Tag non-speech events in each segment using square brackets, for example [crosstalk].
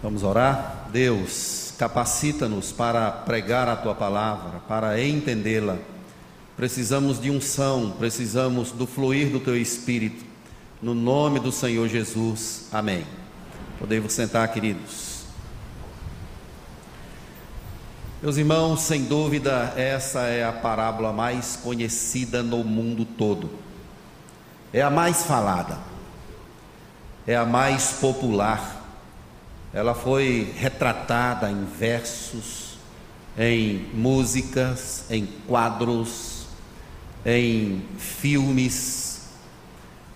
Vamos orar? Deus, capacita-nos para pregar a tua palavra, para entendê-la. Precisamos de unção, precisamos do fluir do teu espírito. No nome do Senhor Jesus. Amém. Podemos sentar, queridos. Meus irmãos, sem dúvida, essa é a parábola mais conhecida no mundo todo. É a mais falada. É a mais popular ela foi retratada em versos, em músicas, em quadros, em filmes.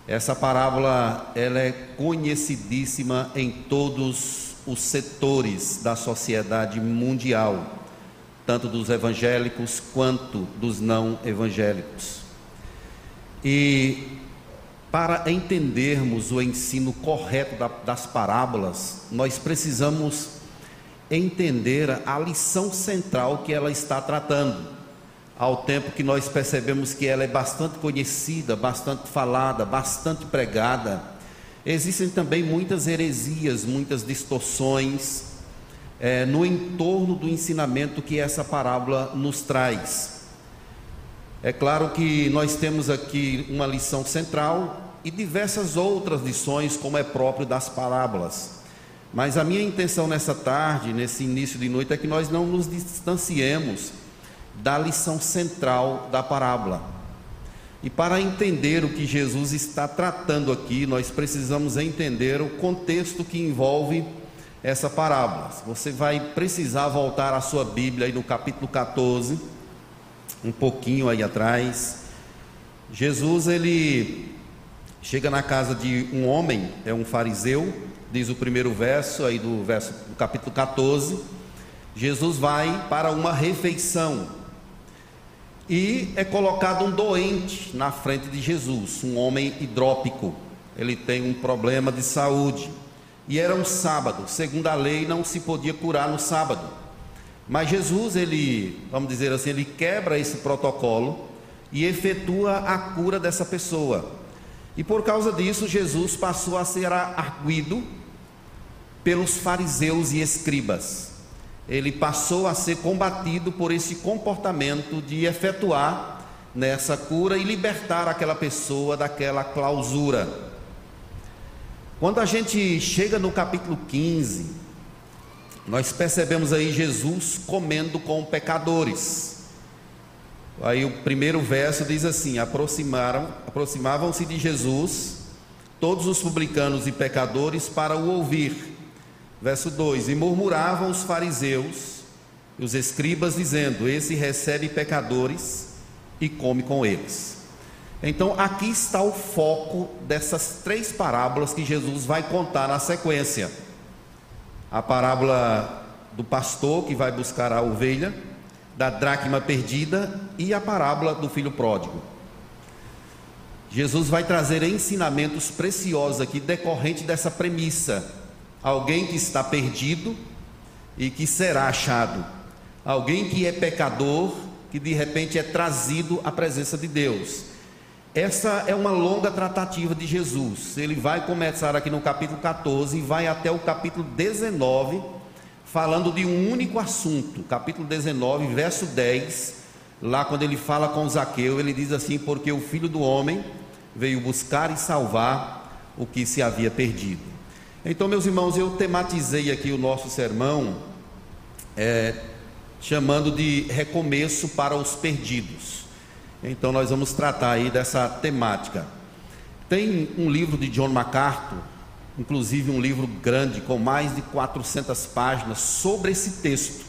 Essa parábola ela é conhecidíssima em todos os setores da sociedade mundial, tanto dos evangélicos quanto dos não evangélicos. E para entendermos o ensino correto das parábolas, nós precisamos entender a lição central que ela está tratando. Ao tempo que nós percebemos que ela é bastante conhecida, bastante falada, bastante pregada, existem também muitas heresias, muitas distorções é, no entorno do ensinamento que essa parábola nos traz. É claro que nós temos aqui uma lição central e diversas outras lições, como é próprio das parábolas. Mas a minha intenção nessa tarde, nesse início de noite, é que nós não nos distanciemos da lição central da parábola. E para entender o que Jesus está tratando aqui, nós precisamos entender o contexto que envolve essa parábola. Você vai precisar voltar à sua Bíblia aí no capítulo 14 um pouquinho aí atrás. Jesus ele chega na casa de um homem, é um fariseu, diz o primeiro verso aí do verso do capítulo 14. Jesus vai para uma refeição e é colocado um doente na frente de Jesus, um homem hidrópico. Ele tem um problema de saúde. E era um sábado, segundo a lei não se podia curar no sábado. Mas Jesus, ele, vamos dizer assim, ele quebra esse protocolo e efetua a cura dessa pessoa. E por causa disso, Jesus passou a ser arguido pelos fariseus e escribas. Ele passou a ser combatido por esse comportamento de efetuar nessa cura e libertar aquela pessoa daquela clausura. Quando a gente chega no capítulo 15, nós percebemos aí Jesus comendo com pecadores. Aí o primeiro verso diz assim: aproximaram, aproximavam-se de Jesus todos os publicanos e pecadores para o ouvir. Verso 2: E murmuravam os fariseus e os escribas, dizendo: Esse recebe pecadores e come com eles. Então, aqui está o foco dessas três parábolas que Jesus vai contar na sequência a parábola do pastor que vai buscar a ovelha, da dracma perdida e a parábola do filho pródigo. Jesus vai trazer ensinamentos preciosos aqui decorrente dessa premissa. Alguém que está perdido e que será achado. Alguém que é pecador, que de repente é trazido à presença de Deus. Essa é uma longa tratativa de Jesus. Ele vai começar aqui no capítulo 14 e vai até o capítulo 19, falando de um único assunto. Capítulo 19, verso 10, lá quando ele fala com Zaqueu, ele diz assim: Porque o filho do homem veio buscar e salvar o que se havia perdido. Então, meus irmãos, eu tematizei aqui o nosso sermão, é, chamando de recomeço para os perdidos. Então nós vamos tratar aí dessa temática. Tem um livro de John MacArthur, inclusive um livro grande com mais de 400 páginas sobre esse texto.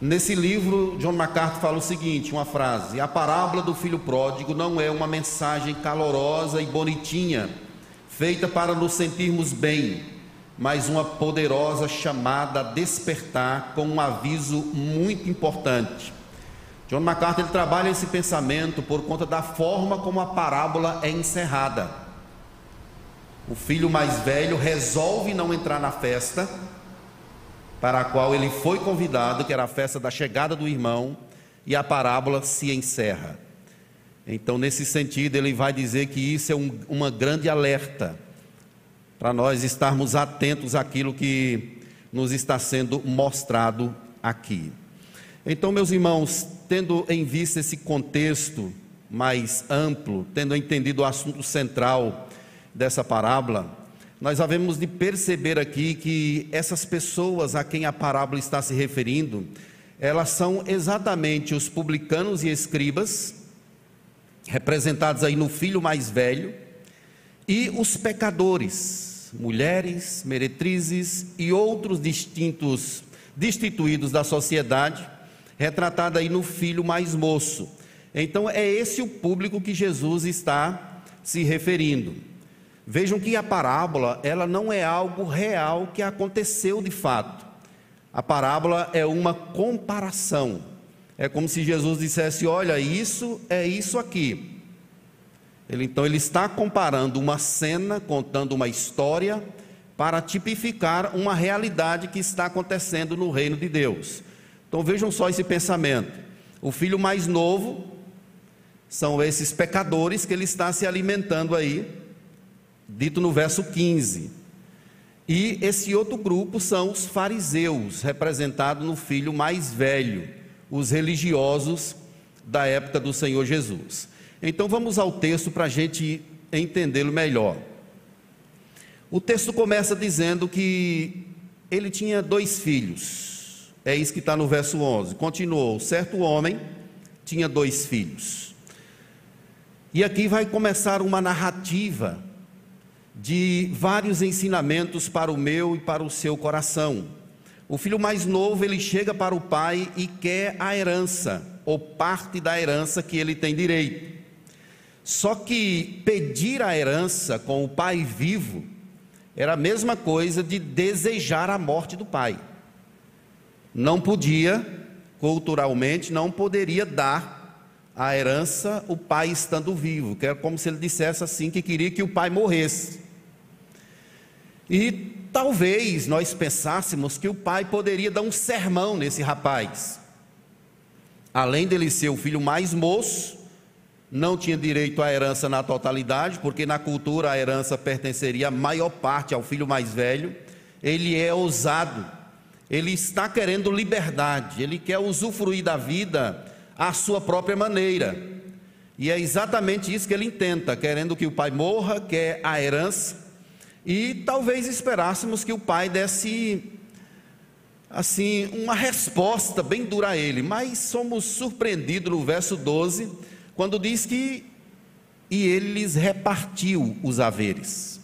Nesse livro, John MacArthur fala o seguinte, uma frase: "A parábola do filho pródigo não é uma mensagem calorosa e bonitinha, feita para nos sentirmos bem, mas uma poderosa chamada a despertar com um aviso muito importante. John MacArthur ele trabalha esse pensamento por conta da forma como a parábola é encerrada. O filho mais velho resolve não entrar na festa para a qual ele foi convidado, que era a festa da chegada do irmão, e a parábola se encerra. Então, nesse sentido, ele vai dizer que isso é um, uma grande alerta para nós estarmos atentos àquilo que nos está sendo mostrado aqui. Então, meus irmãos, tendo em vista esse contexto mais amplo, tendo entendido o assunto central dessa parábola, nós havemos de perceber aqui que essas pessoas a quem a parábola está se referindo, elas são exatamente os publicanos e escribas, representados aí no filho mais velho, e os pecadores, mulheres, meretrizes e outros distintos destituídos da sociedade, retratado aí no filho mais moço. Então é esse o público que Jesus está se referindo. Vejam que a parábola, ela não é algo real que aconteceu de fato. A parábola é uma comparação. É como se Jesus dissesse: "Olha, isso é isso aqui. Ele, então ele está comparando uma cena, contando uma história, para tipificar uma realidade que está acontecendo no reino de Deus. Então vejam só esse pensamento. O filho mais novo são esses pecadores que ele está se alimentando aí, dito no verso 15. E esse outro grupo são os fariseus, representados no filho mais velho, os religiosos da época do Senhor Jesus. Então vamos ao texto para a gente entendê-lo melhor. O texto começa dizendo que ele tinha dois filhos. É isso que está no verso 11. Continuou: certo homem tinha dois filhos. E aqui vai começar uma narrativa de vários ensinamentos para o meu e para o seu coração. O filho mais novo, ele chega para o pai e quer a herança, ou parte da herança que ele tem direito. Só que pedir a herança com o pai vivo era a mesma coisa de desejar a morte do pai. Não podia, culturalmente, não poderia dar a herança o pai estando vivo, que era como se ele dissesse assim que queria que o pai morresse. E talvez nós pensássemos que o pai poderia dar um sermão nesse rapaz. Além dele ser o filho mais moço, não tinha direito à herança na totalidade, porque na cultura a herança pertenceria a maior parte ao filho mais velho. Ele é ousado, ele está querendo liberdade, ele quer usufruir da vida à sua própria maneira. E é exatamente isso que ele intenta, querendo que o pai morra, quer a herança, e talvez esperássemos que o pai desse assim uma resposta bem dura a ele, mas somos surpreendidos no verso 12 quando diz que e ele lhes repartiu os haveres.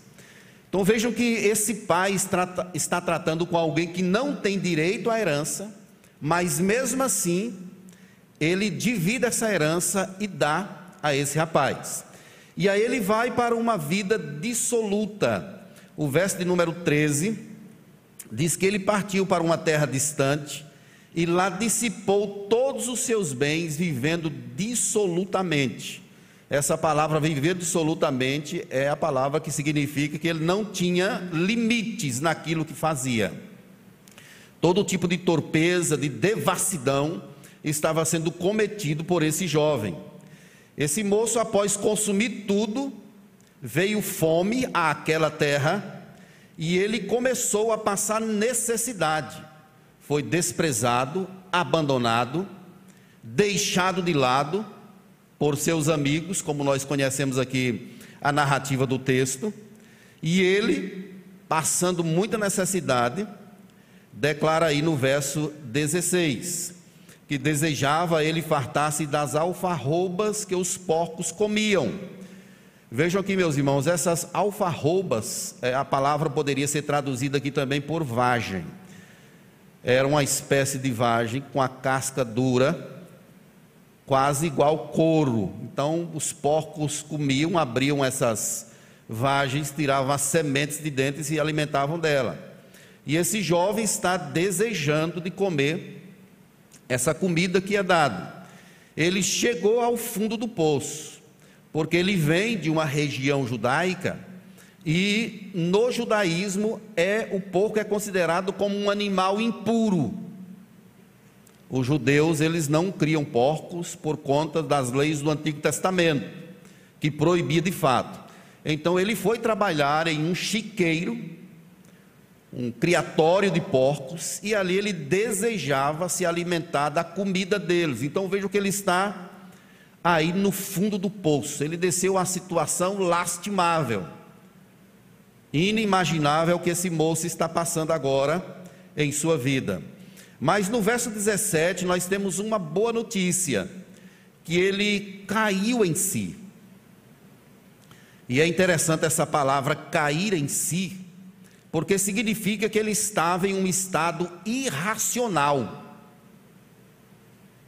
Então vejam que esse pai está tratando com alguém que não tem direito à herança, mas mesmo assim ele divide essa herança e dá a esse rapaz. E aí ele vai para uma vida dissoluta. O verso de número 13 diz que ele partiu para uma terra distante e lá dissipou todos os seus bens, vivendo dissolutamente. Essa palavra viver dissolutamente é a palavra que significa que ele não tinha limites naquilo que fazia. Todo tipo de torpeza, de devassidão estava sendo cometido por esse jovem. Esse moço, após consumir tudo, veio fome àquela terra e ele começou a passar necessidade foi desprezado, abandonado, deixado de lado por seus amigos, como nós conhecemos aqui a narrativa do texto, e ele, passando muita necessidade, declara aí no verso 16, que desejava ele fartar-se das alfarrobas que os porcos comiam. Vejam aqui, meus irmãos, essas alfarrobas, é, a palavra poderia ser traduzida aqui também por vagem era uma espécie de vagem com a casca dura, quase igual couro. Então os porcos comiam, abriam essas vagens, tiravam as sementes de dentro e se alimentavam dela. E esse jovem está desejando de comer essa comida que é dada. Ele chegou ao fundo do poço, porque ele vem de uma região judaica e no judaísmo é o porco é considerado como um animal impuro. Os judeus eles não criam porcos por conta das leis do Antigo Testamento, que proibia de fato. Então ele foi trabalhar em um chiqueiro, um criatório de porcos, e ali ele desejava se alimentar da comida deles. Então veja que ele está aí no fundo do poço. Ele desceu a situação lastimável, inimaginável que esse moço está passando agora em sua vida. Mas no verso 17 nós temos uma boa notícia, que ele caiu em si. E é interessante essa palavra cair em si, porque significa que ele estava em um estado irracional.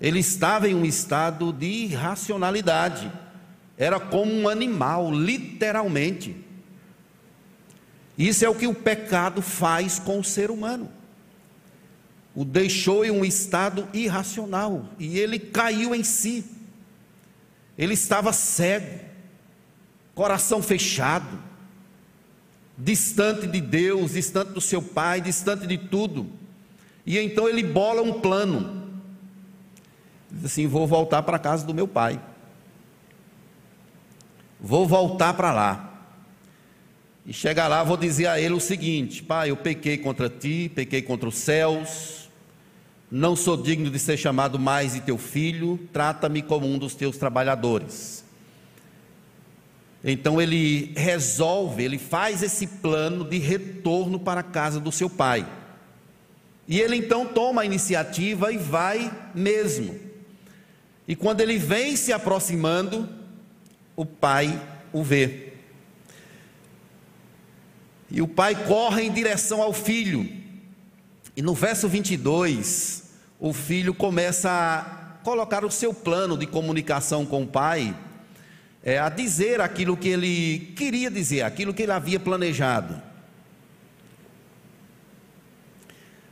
Ele estava em um estado de irracionalidade. Era como um animal, literalmente. Isso é o que o pecado faz com o ser humano. O deixou em um estado irracional e ele caiu em si. Ele estava cego coração fechado, distante de Deus, distante do seu pai, distante de tudo. E então ele bola um plano. Diz assim: vou voltar para a casa do meu pai. Vou voltar para lá. E chegar lá, vou dizer a ele o seguinte: Pai, eu pequei contra ti, pequei contra os céus, não sou digno de ser chamado mais de teu filho, trata-me como um dos teus trabalhadores. Então ele resolve, ele faz esse plano de retorno para a casa do seu pai. E ele então toma a iniciativa e vai mesmo. E quando ele vem se aproximando, o pai o vê. E o pai corre em direção ao filho. E no verso 22, o filho começa a colocar o seu plano de comunicação com o pai é, a dizer aquilo que ele queria dizer, aquilo que ele havia planejado.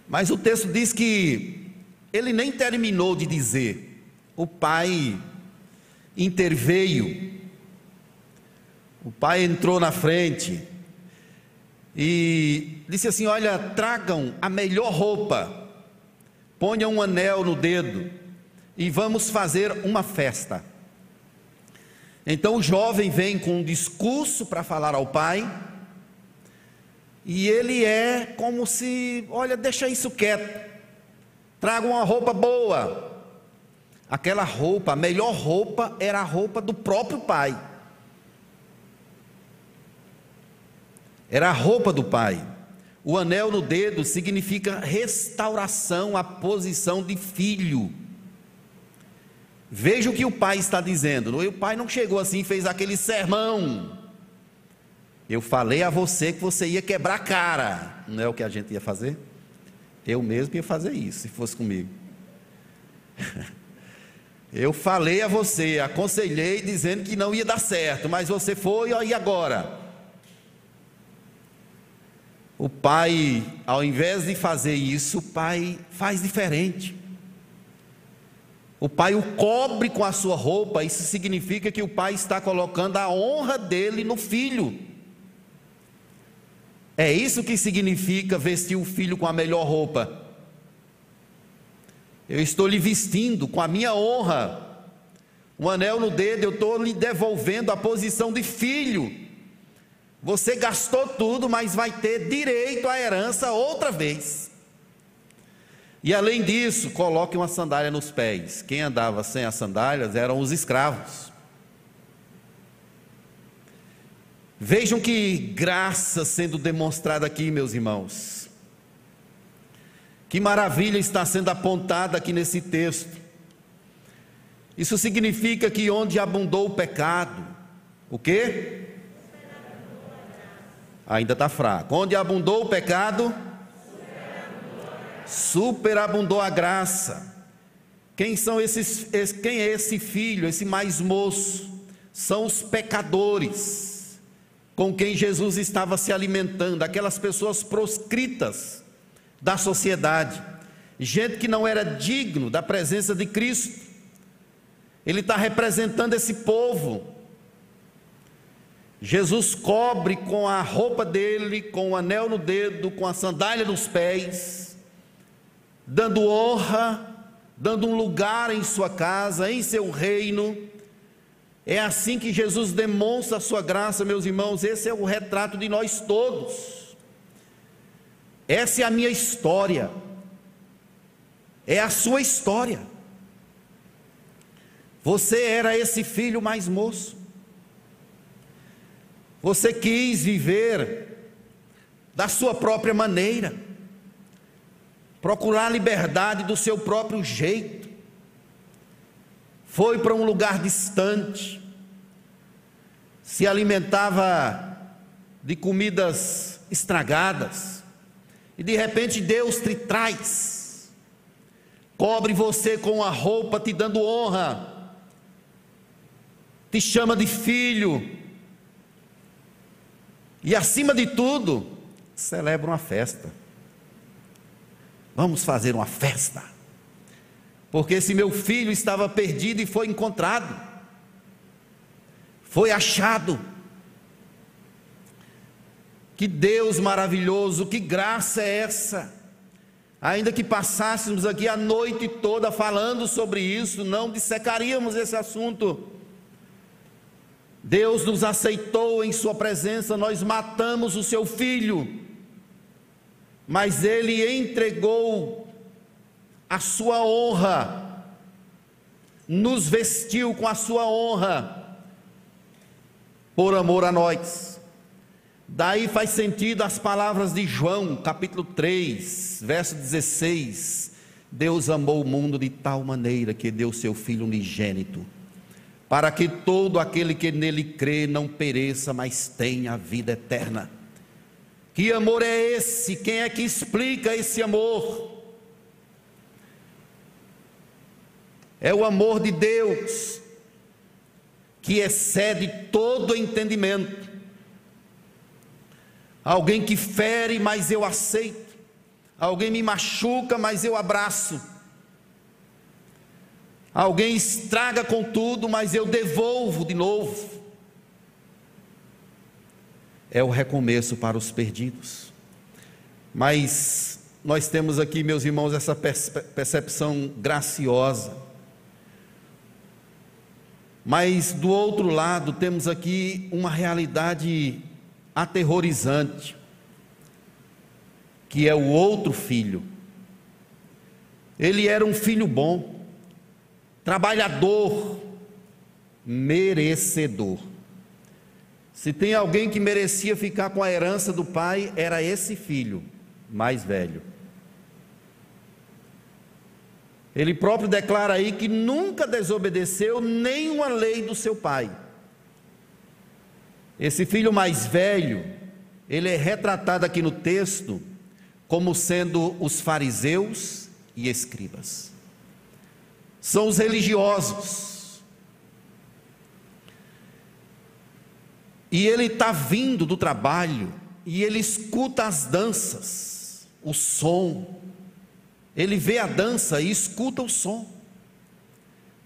Mas o texto diz que ele nem terminou de dizer, o pai interveio, o pai entrou na frente e disse assim: Olha, tragam a melhor roupa, ponham um anel no dedo e vamos fazer uma festa. Então o jovem vem com um discurso para falar ao pai, e ele é como se, olha, deixa isso quieto, traga uma roupa boa. Aquela roupa, a melhor roupa era a roupa do próprio pai. Era a roupa do pai. O anel no dedo significa restauração à posição de filho. Veja o que o pai está dizendo. O pai não chegou assim e fez aquele sermão. Eu falei a você que você ia quebrar a cara. Não é o que a gente ia fazer? Eu mesmo ia fazer isso, se fosse comigo. [laughs] Eu falei a você, aconselhei dizendo que não ia dar certo, mas você foi, e agora? O pai, ao invés de fazer isso, o pai faz diferente. O pai o cobre com a sua roupa, isso significa que o pai está colocando a honra dele no filho. É isso que significa vestir o filho com a melhor roupa. Eu estou lhe vestindo com a minha honra. Um anel no dedo, eu estou lhe devolvendo a posição de filho. Você gastou tudo, mas vai ter direito à herança outra vez. E além disso, coloque uma sandália nos pés. Quem andava sem as sandálias eram os escravos. Vejam que graça sendo demonstrada aqui, meus irmãos. Que maravilha está sendo apontada aqui nesse texto. Isso significa que onde abundou o pecado, o quê? Ainda está fraco. Onde abundou o pecado, superabundou a graça. Quem são esses? Quem é esse filho, esse mais moço? São os pecadores com quem Jesus estava se alimentando, aquelas pessoas proscritas da sociedade, gente que não era digno da presença de Cristo. Ele está representando esse povo. Jesus cobre com a roupa dele, com o anel no dedo, com a sandália nos pés dando honra, dando um lugar em sua casa, em seu reino. É assim que Jesus demonstra a sua graça, meus irmãos. Esse é o retrato de nós todos. Essa é a minha história. É a sua história. Você era esse filho mais moço. Você quis viver da sua própria maneira, procurar liberdade do seu próprio jeito. Foi para um lugar distante, se alimentava de comidas estragadas, e de repente Deus te traz, cobre você com a roupa, te dando honra, te chama de filho, e acima de tudo, celebra uma festa. Vamos fazer uma festa porque esse meu filho estava perdido e foi encontrado, foi achado. Que Deus maravilhoso, que graça é essa? Ainda que passássemos aqui a noite toda falando sobre isso, não dissecaríamos esse assunto. Deus nos aceitou em Sua presença, nós matamos o seu filho, mas Ele entregou a sua honra, nos vestiu com a sua honra, por amor a nós. Daí faz sentido as palavras de João, capítulo 3, verso 16: Deus amou o mundo de tal maneira que deu seu Filho unigênito, para que todo aquele que nele crê não pereça, mas tenha a vida eterna. Que amor é esse? Quem é que explica esse amor? É o amor de Deus que excede todo entendimento. Alguém que fere, mas eu aceito. Alguém me machuca, mas eu abraço. Alguém estraga com tudo, mas eu devolvo de novo. É o recomeço para os perdidos. Mas nós temos aqui, meus irmãos, essa percepção graciosa mas do outro lado, temos aqui uma realidade aterrorizante, que é o outro filho. Ele era um filho bom, trabalhador, merecedor. Se tem alguém que merecia ficar com a herança do pai, era esse filho mais velho. Ele próprio declara aí que nunca desobedeceu nenhuma lei do seu pai. Esse filho mais velho, ele é retratado aqui no texto como sendo os fariseus e escribas. São os religiosos. E ele está vindo do trabalho e ele escuta as danças, o som, ele vê a dança e escuta o som.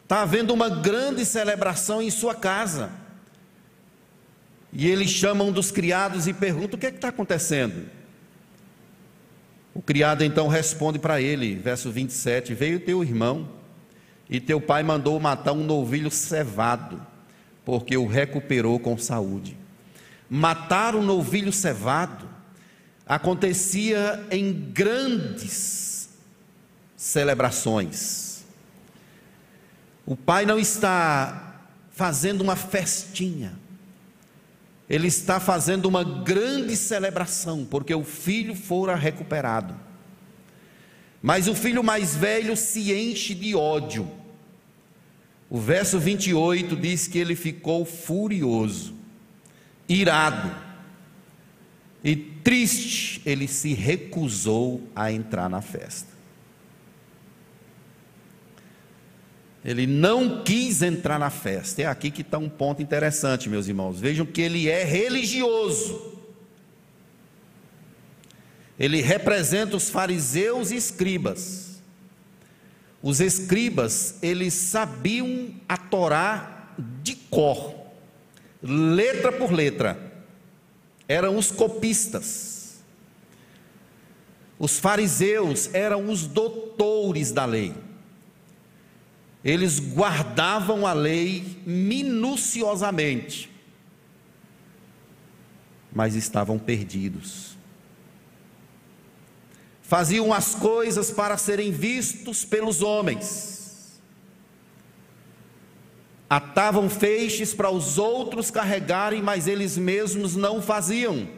Está havendo uma grande celebração em sua casa. E ele chama um dos criados e pergunta: o que é está acontecendo? O criado então responde para ele, verso 27, veio teu irmão, e teu pai mandou matar um novilho cevado, porque o recuperou com saúde. Matar um novilho cevado acontecia em grandes celebrações. O pai não está fazendo uma festinha, ele está fazendo uma grande celebração, porque o filho fora recuperado. Mas o filho mais velho se enche de ódio. O verso 28 diz que ele ficou furioso, irado e triste, ele se recusou a entrar na festa. Ele não quis entrar na festa. É aqui que está um ponto interessante, meus irmãos. Vejam que ele é religioso. Ele representa os fariseus e escribas. Os escribas, eles sabiam a Torá de cor, letra por letra. Eram os copistas. Os fariseus eram os doutores da lei. eles guardavam a lei minuciosamente, mas estavam perdidos. Faziam as coisas para serem vistos pelos homens, atavam feixes para os outros carregarem, mas eles mesmos não faziam.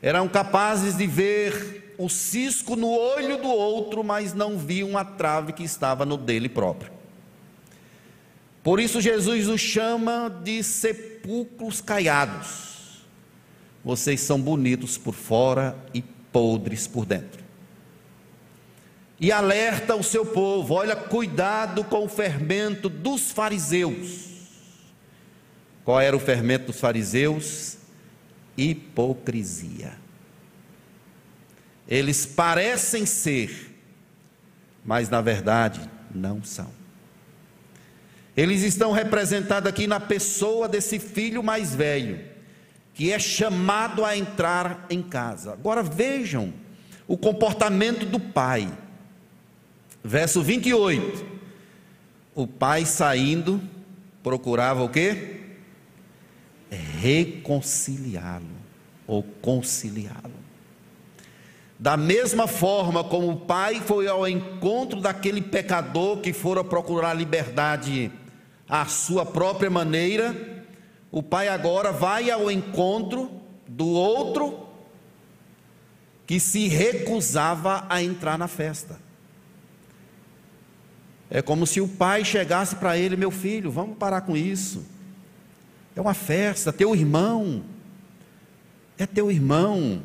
Eram capazes de ver o cisco no olho do outro, mas não viam a trave que estava no dele próprio. Por isso Jesus os chama de sepulcros caiados. Vocês são bonitos por fora e podres por dentro. E alerta o seu povo: olha, cuidado com o fermento dos fariseus. Qual era o fermento dos fariseus? Hipocrisia. Eles parecem ser, mas na verdade não são. Eles estão representados aqui na pessoa desse filho mais velho que é chamado a entrar em casa. Agora vejam o comportamento do pai. Verso 28. O pai saindo procurava o quê? Reconciliá-lo ou conciliá-lo. Da mesma forma como o pai foi ao encontro daquele pecador que fora procurar liberdade à sua própria maneira, o pai agora vai ao encontro do outro que se recusava a entrar na festa. É como se o pai chegasse para ele, meu filho, vamos parar com isso. É uma festa, teu irmão. É teu irmão.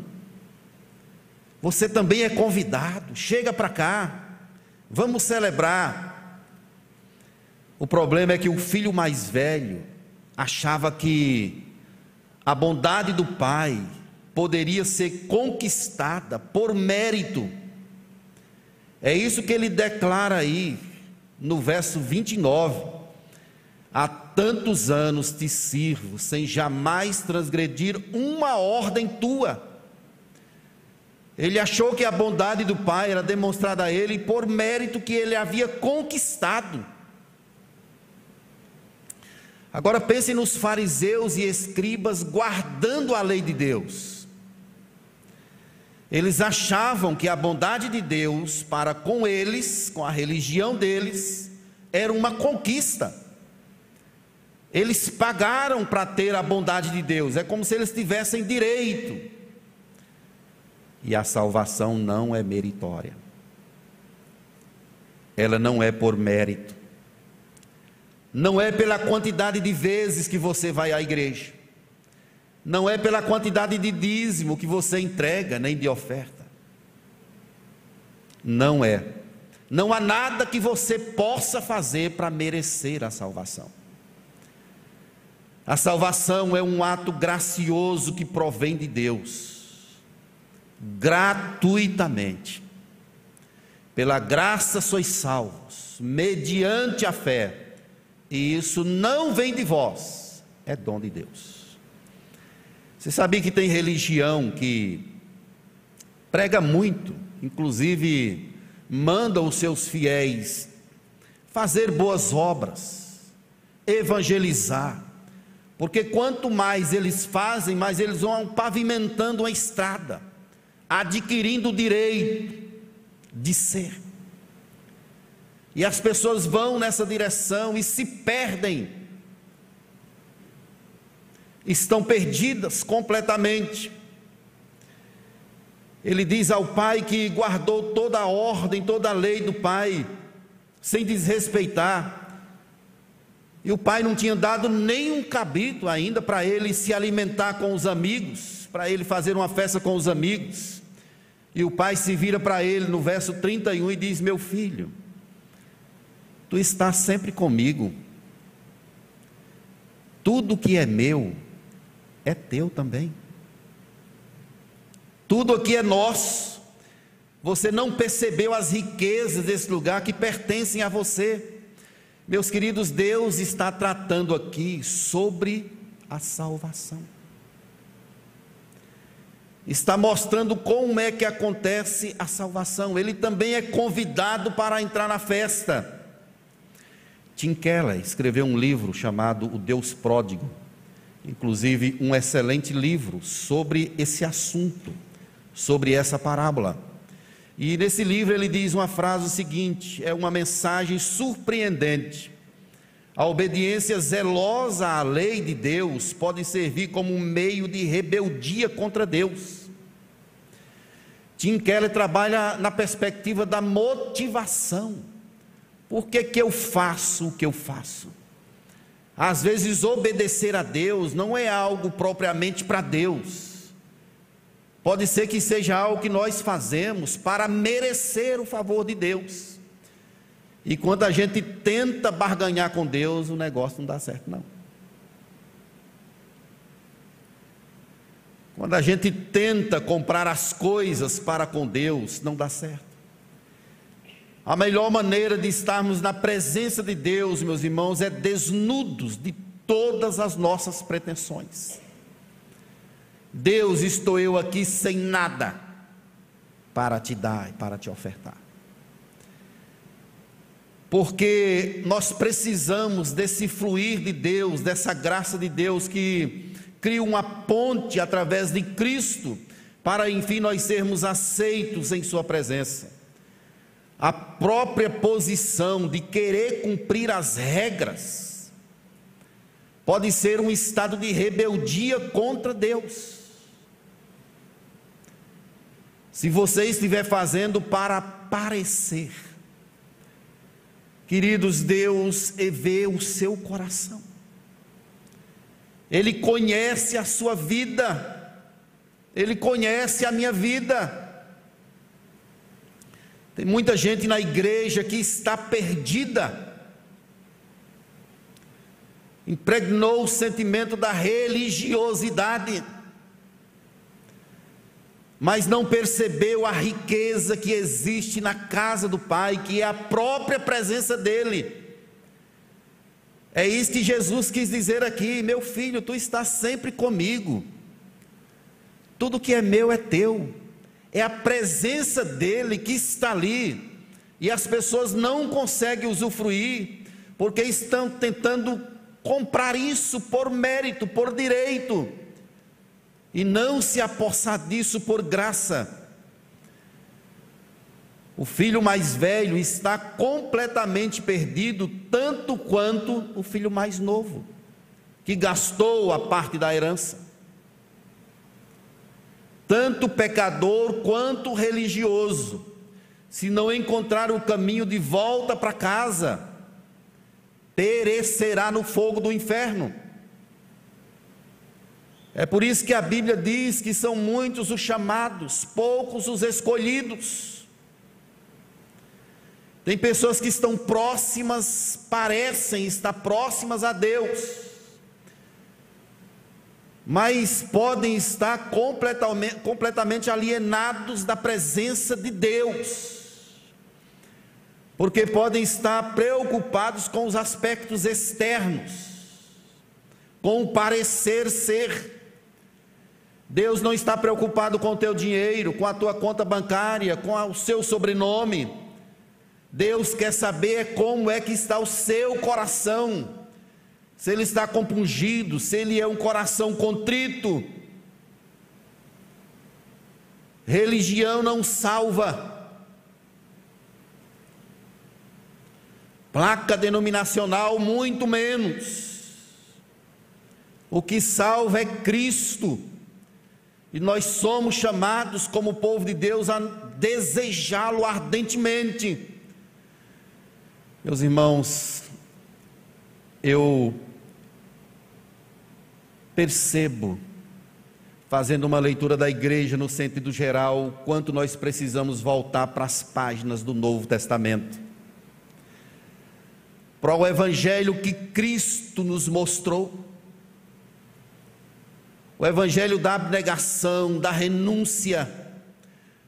Você também é convidado. Chega para cá. Vamos celebrar. O problema é que o filho mais velho achava que a bondade do Pai poderia ser conquistada por mérito. É isso que ele declara aí no verso 29. Há tantos anos te sirvo, sem jamais transgredir uma ordem tua. Ele achou que a bondade do Pai era demonstrada a ele por mérito que ele havia conquistado. Agora pense nos fariseus e escribas guardando a lei de Deus. Eles achavam que a bondade de Deus para com eles, com a religião deles, era uma conquista. Eles pagaram para ter a bondade de Deus, é como se eles tivessem direito. E a salvação não é meritória, ela não é por mérito não é pela quantidade de vezes que você vai à igreja, não é pela quantidade de dízimo que você entrega, nem de oferta. Não é. Não há nada que você possa fazer para merecer a salvação. A salvação é um ato gracioso que provém de Deus, gratuitamente. Pela graça sois salvos, mediante a fé e isso não vem de vós, é dom de Deus. Você sabia que tem religião que prega muito, inclusive manda os seus fiéis fazer boas obras, evangelizar, porque quanto mais eles fazem, mais eles vão pavimentando a estrada, adquirindo o direito de ser. E as pessoas vão nessa direção e se perdem. Estão perdidas completamente. Ele diz ao pai que guardou toda a ordem, toda a lei do pai, sem desrespeitar. E o pai não tinha dado nenhum cabrito ainda para ele se alimentar com os amigos, para ele fazer uma festa com os amigos. E o pai se vira para ele no verso 31 e diz: Meu filho, Tu estás sempre comigo. Tudo que é meu é teu também. Tudo aqui é nosso. Você não percebeu as riquezas desse lugar que pertencem a você. Meus queridos, Deus está tratando aqui sobre a salvação. Está mostrando como é que acontece a salvação. Ele também é convidado para entrar na festa. Tim Keller escreveu um livro chamado O Deus Pródigo, inclusive um excelente livro sobre esse assunto, sobre essa parábola. E nesse livro ele diz uma frase seguinte: é uma mensagem surpreendente. A obediência zelosa à lei de Deus pode servir como um meio de rebeldia contra Deus. Tim Keller trabalha na perspectiva da motivação. Por que, que eu faço o que eu faço? Às vezes, obedecer a Deus não é algo propriamente para Deus. Pode ser que seja algo que nós fazemos para merecer o favor de Deus. E quando a gente tenta barganhar com Deus, o negócio não dá certo, não. Quando a gente tenta comprar as coisas para com Deus, não dá certo. A melhor maneira de estarmos na presença de Deus, meus irmãos, é desnudos de todas as nossas pretensões. Deus, estou eu aqui sem nada para te dar e para te ofertar. Porque nós precisamos desse fluir de Deus, dessa graça de Deus que cria uma ponte através de Cristo, para enfim nós sermos aceitos em Sua presença. A própria posição de querer cumprir as regras pode ser um estado de rebeldia contra Deus. Se você estiver fazendo para parecer, queridos, Deus vê o seu coração. Ele conhece a sua vida, Ele conhece a minha vida. Tem muita gente na igreja que está perdida, impregnou o sentimento da religiosidade, mas não percebeu a riqueza que existe na casa do Pai, que é a própria presença dEle. É isso que Jesus quis dizer aqui: meu filho, tu estás sempre comigo, tudo que é meu é teu, é a presença dele que está ali, e as pessoas não conseguem usufruir, porque estão tentando comprar isso por mérito, por direito, e não se apossar disso por graça. O filho mais velho está completamente perdido, tanto quanto o filho mais novo, que gastou a parte da herança. Tanto pecador quanto religioso, se não encontrar o caminho de volta para casa, perecerá no fogo do inferno. É por isso que a Bíblia diz que são muitos os chamados, poucos os escolhidos. Tem pessoas que estão próximas, parecem estar próximas a Deus, mas podem estar completamente, alienados da presença de Deus, porque podem estar preocupados com os aspectos externos, com o parecer ser. Deus não está preocupado com o teu dinheiro, com a tua conta bancária, com o seu sobrenome. Deus quer saber como é que está o seu coração, se ele está compungido, se ele é um coração contrito. Religião não salva. Placa denominacional, muito menos. O que salva é Cristo. E nós somos chamados, como povo de Deus, a desejá-lo ardentemente. Meus irmãos, eu percebo, fazendo uma leitura da igreja no sentido geral, quanto nós precisamos voltar para as páginas do Novo Testamento, para o Evangelho que Cristo nos mostrou, o Evangelho da abnegação, da renúncia,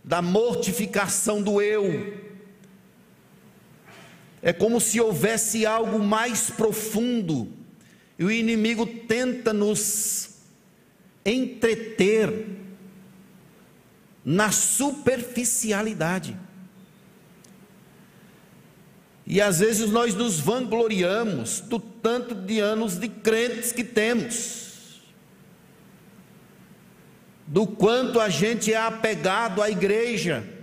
da mortificação do eu, é como se houvesse algo mais profundo, e o inimigo tenta nos entreter na superficialidade. E às vezes nós nos vangloriamos do tanto de anos de crentes que temos, do quanto a gente é apegado à igreja.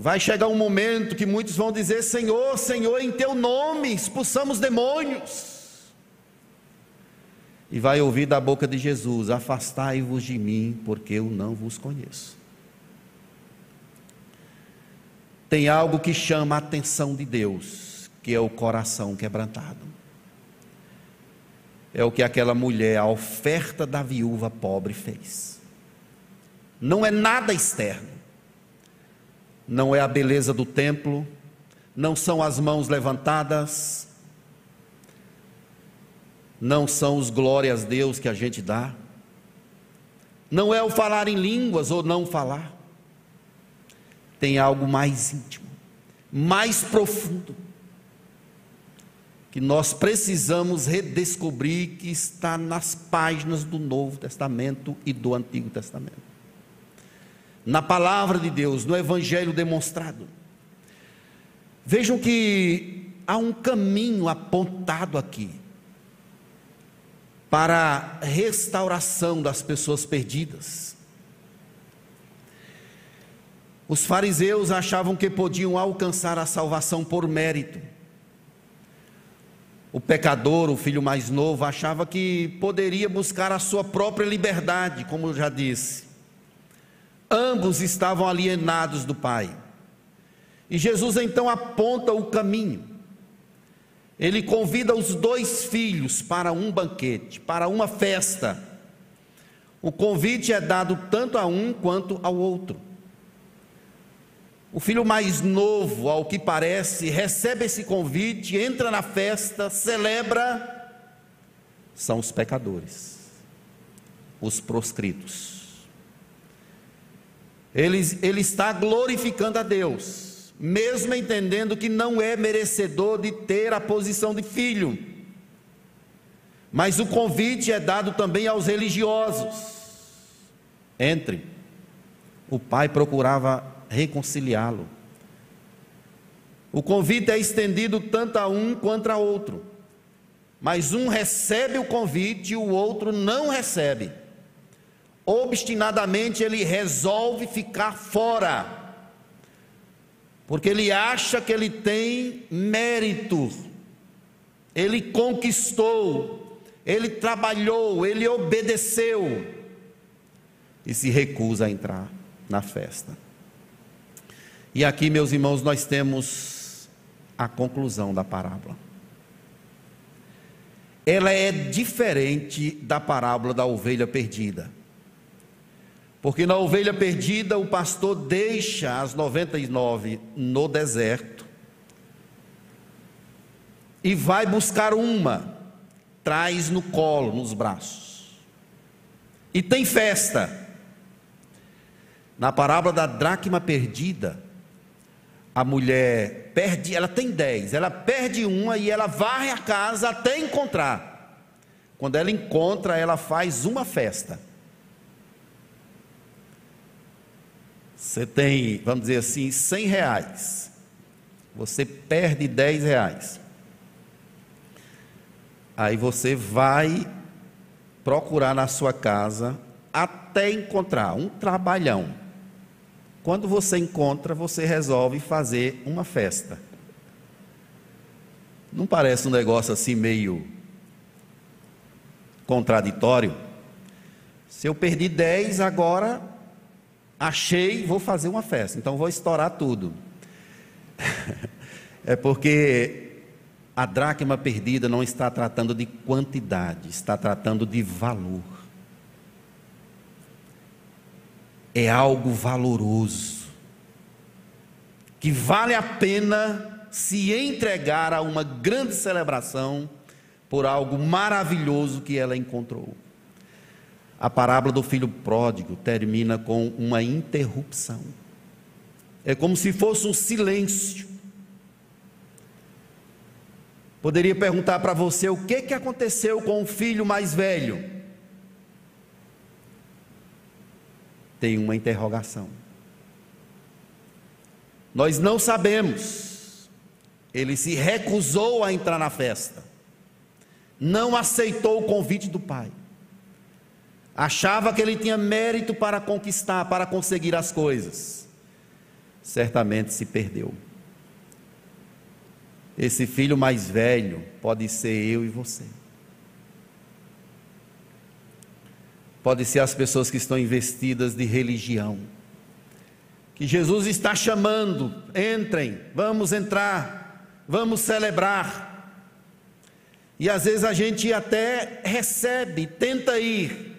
Vai chegar um momento que muitos vão dizer: Senhor, Senhor, em teu nome expulsamos demônios. E vai ouvir da boca de Jesus: Afastai-vos de mim, porque eu não vos conheço. tem algo que chama a atenção de Deus, que é o coração quebrantado. É o que aquela mulher, a oferta da viúva pobre, fez. Não é nada externo, não é a beleza do templo, não são as mãos levantadas, não são os glórias a Deus que a gente dá, não é o falar em línguas ou não falar tem algo mais íntimo, mais profundo, que nós precisamos redescobrir que está nas páginas do Novo Testamento e do Antigo Testamento. Na palavra de Deus, no Evangelho demonstrado. Vejam que há um caminho apontado aqui para a restauração das pessoas perdidas. Os fariseus achavam que podiam alcançar a salvação por mérito. O pecador, o filho mais novo, achava que poderia buscar a sua própria liberdade, como eu já disse. Ambos estavam alienados do Pai. E Jesus então aponta o caminho. Ele convida os dois filhos para um banquete, para uma festa. O convite é dado tanto a um quanto ao outro. O filho mais novo, ao que parece, recebe esse convite, entra na festa, celebra. São os pecadores, os proscritos. Ele, ele está glorificando a Deus, mesmo entendendo que não é merecedor de ter a posição de filho. Mas o convite é dado também aos religiosos. Entre. O pai procurava reconciliá-lo. O convite é estendido tanto a um quanto a outro, mas um recebe o convite e o outro não recebe. Obstinadamente ele resolve ficar fora, porque ele acha que ele tem mérito, ele conquistou, ele trabalhou, ele obedeceu e se recusa a entrar na festa. E aqui, meus irmãos, nós temos a conclusão da parábola. Ela é diferente da parábola da ovelha perdida. Porque na ovelha perdida, o pastor deixa as 99 no deserto e vai buscar uma, traz no colo, nos braços. E tem festa. Na parábola da dracma perdida, a mulher perde, ela tem dez, ela perde uma e ela varre a casa até encontrar. Quando ela encontra, ela faz uma festa. Você tem, vamos dizer assim, cem reais. Você perde dez reais. Aí você vai procurar na sua casa até encontrar um trabalhão. Quando você encontra, você resolve fazer uma festa. Não parece um negócio assim meio contraditório? Se eu perdi 10, agora achei, vou fazer uma festa. Então vou estourar tudo. [laughs] é porque a dracma perdida não está tratando de quantidade, está tratando de valor. é algo valoroso, que vale a pena se entregar a uma grande celebração por algo maravilhoso que ela encontrou. A parábola do filho pródigo termina com uma interrupção. É como se fosse um silêncio. Poderia perguntar para você o que, que aconteceu com o filho mais velho. tem uma interrogação. Nós não sabemos. Ele se recusou a entrar na festa. Não aceitou o convite do pai. Achava que ele tinha mérito para conquistar, para conseguir as coisas. Certamente se perdeu. Esse filho mais velho pode ser eu e você. Pode ser as pessoas que estão investidas de religião. Que Jesus está chamando, entrem, vamos entrar, vamos celebrar. E às vezes a gente até recebe, tenta ir,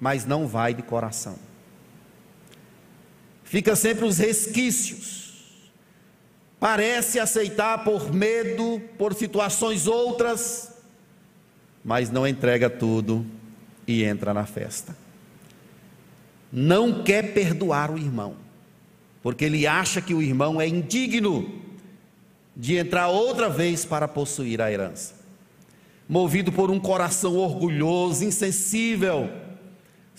mas não vai de coração. Fica sempre os resquícios parece aceitar por medo, por situações outras, mas não entrega tudo e entra na festa. Não quer perdoar o irmão, porque ele acha que o irmão é indigno de entrar outra vez para possuir a herança. Movido por um coração orgulhoso, insensível,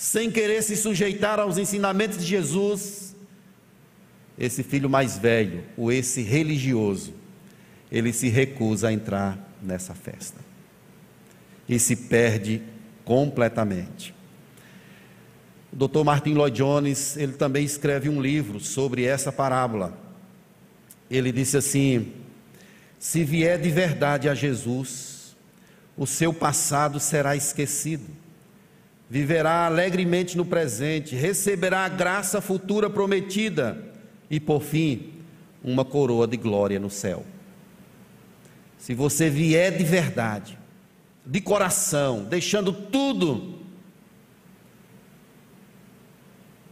sem querer se sujeitar aos ensinamentos de Jesus, esse filho mais velho, ou esse religioso, ele se recusa a entrar nessa festa e se perde completamente. O Dr. Martin Lloyd Jones, ele também escreve um livro sobre essa parábola. Ele disse assim: Se vier de verdade a Jesus, o seu passado será esquecido. Viverá alegremente no presente, receberá a graça futura prometida e por fim, uma coroa de glória no céu. Se você vier de verdade, de coração, deixando tudo,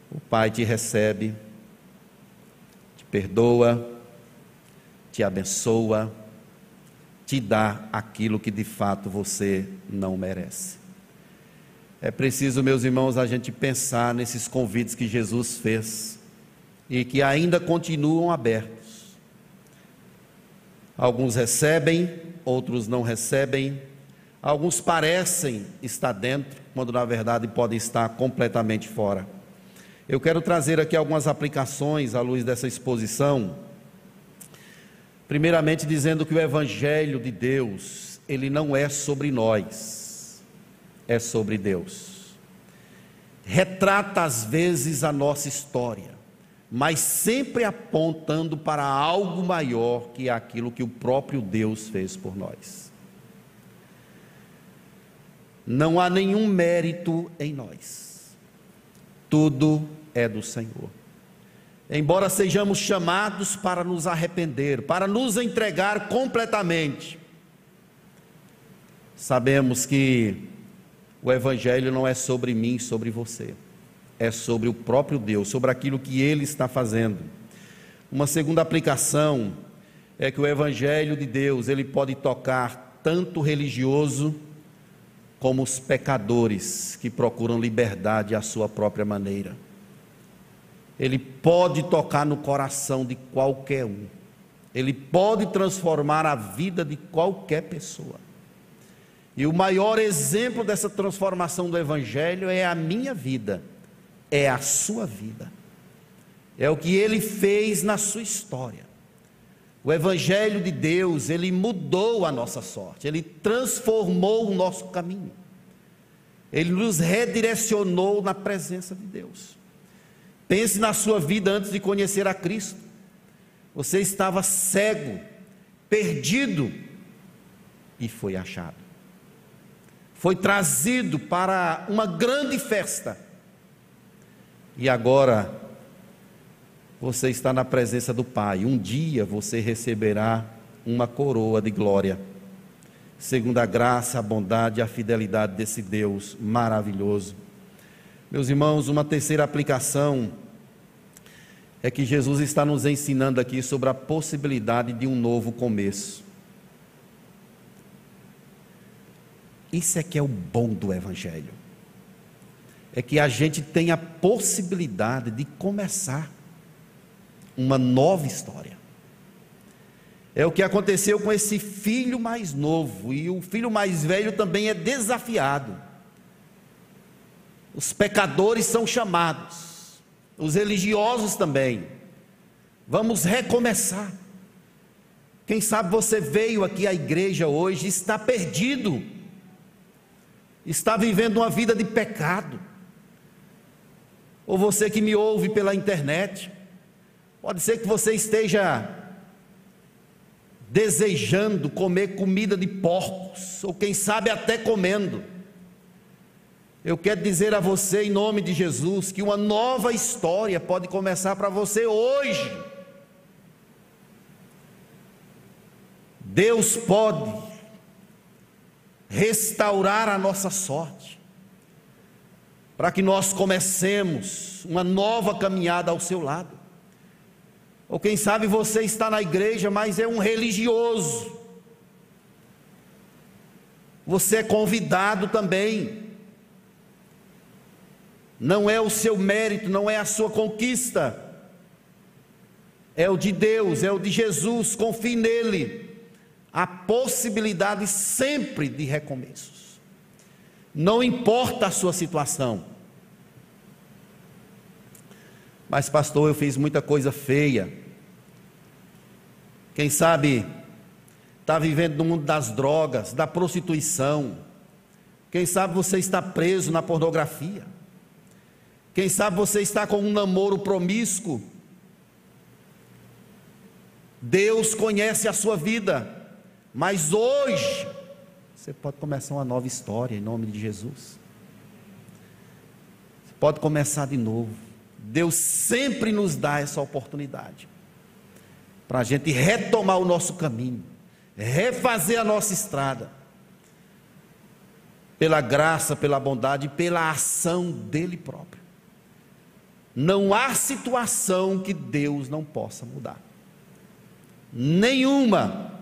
o Pai te recebe, te perdoa, te abençoa, te dá aquilo que de fato você não merece. É preciso, meus irmãos, a gente pensar nesses convites que Jesus fez e que ainda continuam abertos. Alguns recebem, outros não recebem, alguns parecem estar dentro, quando na verdade podem estar completamente fora. Eu quero trazer aqui algumas aplicações à luz dessa exposição. Primeiramente, dizendo que o Evangelho de Deus, ele não é sobre nós, é sobre Deus. Retrata às vezes a nossa história mas sempre apontando para algo maior que aquilo que o próprio Deus fez por nós. Não há nenhum mérito em nós, tudo é do Senhor. Embora sejamos chamados para nos arrepender, para nos entregar completamente, sabemos que o Evangelho não é sobre mim, sobre você é sobre o próprio Deus, sobre aquilo que ele está fazendo. Uma segunda aplicação é que o evangelho de Deus, ele pode tocar tanto o religioso como os pecadores que procuram liberdade à sua própria maneira. Ele pode tocar no coração de qualquer um. Ele pode transformar a vida de qualquer pessoa. E o maior exemplo dessa transformação do Evangelho é a minha vida é a sua vida, é o que ele fez na sua história. O Evangelho de Deus, ele mudou a nossa sorte, ele transformou o nosso caminho, ele nos redirecionou na presença de Deus. Pense na sua vida antes de conhecer a Cristo. Você estava cego, perdido e foi achado. Foi trazido para uma grande festa e agora você está na presença do Pai. Um dia você receberá uma coroa de glória, segundo a graça, a bondade e a fidelidade desse Deus maravilhoso. Meus irmãos, uma terceira aplicação é que Jesus está nos ensinando aqui sobre a possibilidade de um novo começo. Isso é que é o bom do Evangelho é que a gente tem a possibilidade de começar uma nova história. É o que aconteceu com esse filho mais novo, e o filho mais velho também é desafiado. Os pecadores são chamados, os religiosos também. Vamos recomeçar. Quem sabe você veio aqui à igreja hoje e está perdido, está vivendo uma vida de pecado. Ou você que me ouve pela internet, pode ser que você esteja desejando comer comida de porcos, ou quem sabe até comendo. Eu quero dizer a você, em nome de Jesus, que uma nova história pode começar para você hoje. Deus pode restaurar a nossa sorte, para que nós comecemos uma nova caminhada ao seu lado. Ou quem sabe você está na igreja, mas é um religioso. Você é convidado também. Não é o seu mérito, não é a sua conquista. É o de Deus, é o de Jesus, confie nele. Há possibilidade sempre de recomeços. Não importa a sua situação. Mas, pastor, eu fiz muita coisa feia. Quem sabe está vivendo no mundo das drogas, da prostituição. Quem sabe você está preso na pornografia. Quem sabe você está com um namoro promíscuo. Deus conhece a sua vida, mas hoje você pode começar uma nova história em nome de Jesus. Você pode começar de novo. Deus sempre nos dá essa oportunidade para a gente retomar o nosso caminho, refazer a nossa estrada, pela graça, pela bondade pela ação dele próprio. Não há situação que Deus não possa mudar. Nenhuma.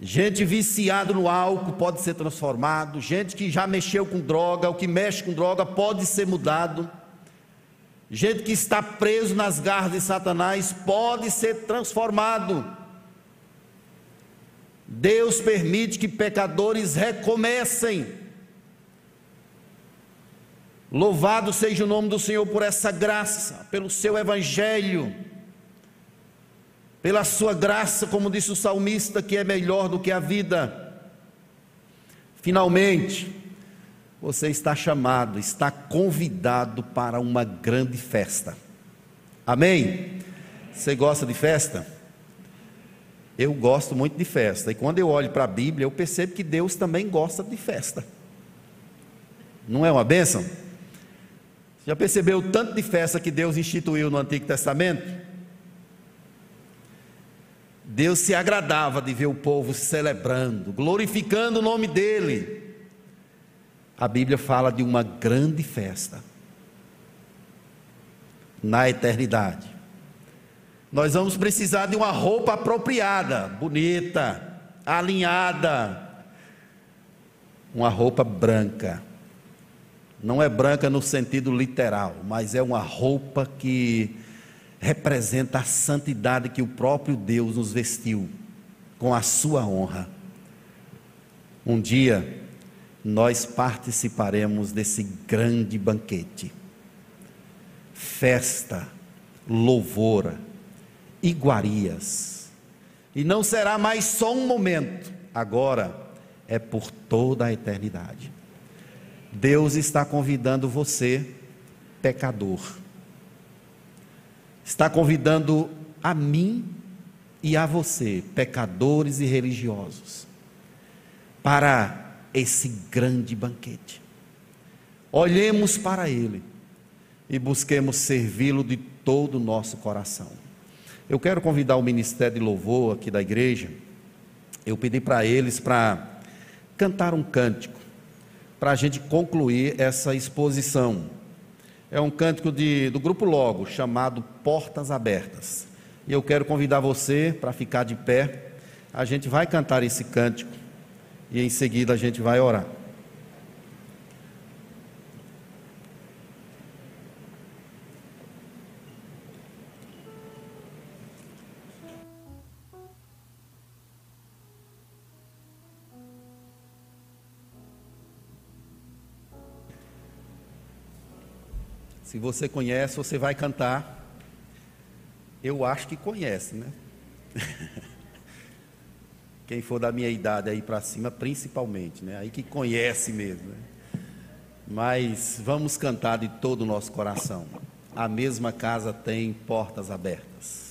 Gente viciada no álcool pode ser transformado, gente que já mexeu com droga, o que mexe com droga pode ser mudado. Gente que está preso nas garras de Satanás pode ser transformado. Deus permite que pecadores recomecem. Louvado seja o nome do Senhor por essa graça, pelo seu evangelho, pela sua graça, como disse o salmista, que é melhor do que a vida. Finalmente, você está chamado, está convidado para uma grande festa. Amém? Você gosta de festa? Eu gosto muito de festa. E quando eu olho para a Bíblia, eu percebo que Deus também gosta de festa. Não é uma bênção? Já percebeu o tanto de festa que Deus instituiu no Antigo Testamento? Deus se agradava de ver o povo celebrando, glorificando o nome dele a Bíblia fala de uma grande festa na eternidade. Nós vamos precisar de uma roupa apropriada, bonita, alinhada, uma roupa branca. Não é branca no sentido literal, mas é uma roupa que representa a santidade que o próprio Deus nos vestiu com a sua honra. Um dia, nós participaremos desse grande banquete. Festa, louvor, iguarias. E não será mais só um momento, agora é por toda a eternidade. Deus está convidando você, pecador, está convidando a mim e a você, pecadores e religiosos, para esse grande banquete. Olhemos para Ele e busquemos servi-lo de todo o nosso coração. Eu quero convidar o Ministério de Louvor aqui da igreja. Eu pedi para eles para cantar um cântico, para a gente concluir essa exposição. É um cântico de, do grupo Logo, chamado Portas Abertas. E eu quero convidar você para ficar de pé. A gente vai cantar esse cântico e em seguida a gente vai orar. Se você conhece, você vai cantar. Eu acho que conhece, né? [laughs] Quem for da minha idade aí para cima, principalmente, né? Aí que conhece mesmo. Né? Mas vamos cantar de todo o nosso coração. A mesma casa tem portas abertas.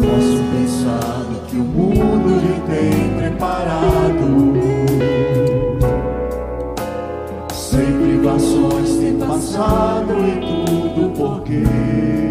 Posso pensar no que o mundo lhe tem preparado. Sem privações tem passado e tudo por quê?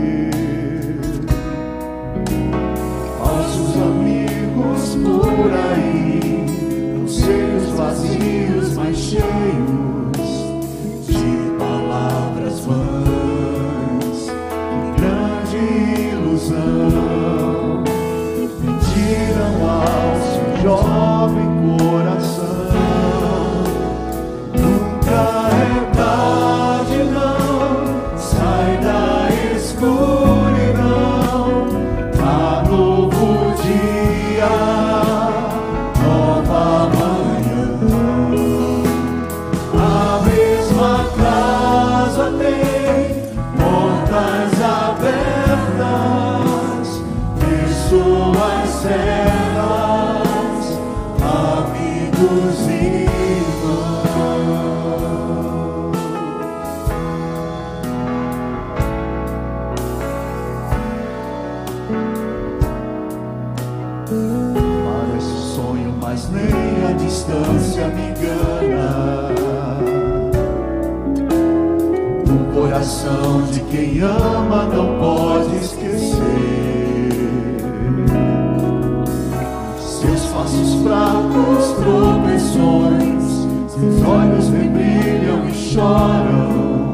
passos fracos, tropeções, seus olhos rebrilham e choram.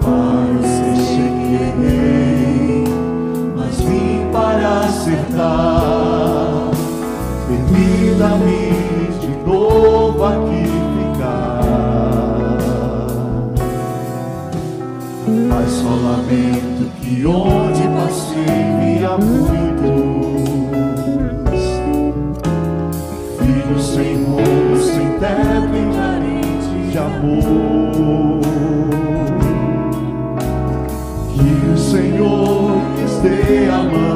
Pai, eu sei que errei, mas vim para acertar. Permita-me de novo aqui ficar. Mas só lamento que ontem. teto inerente de amor que o Senhor lhes dê a mão.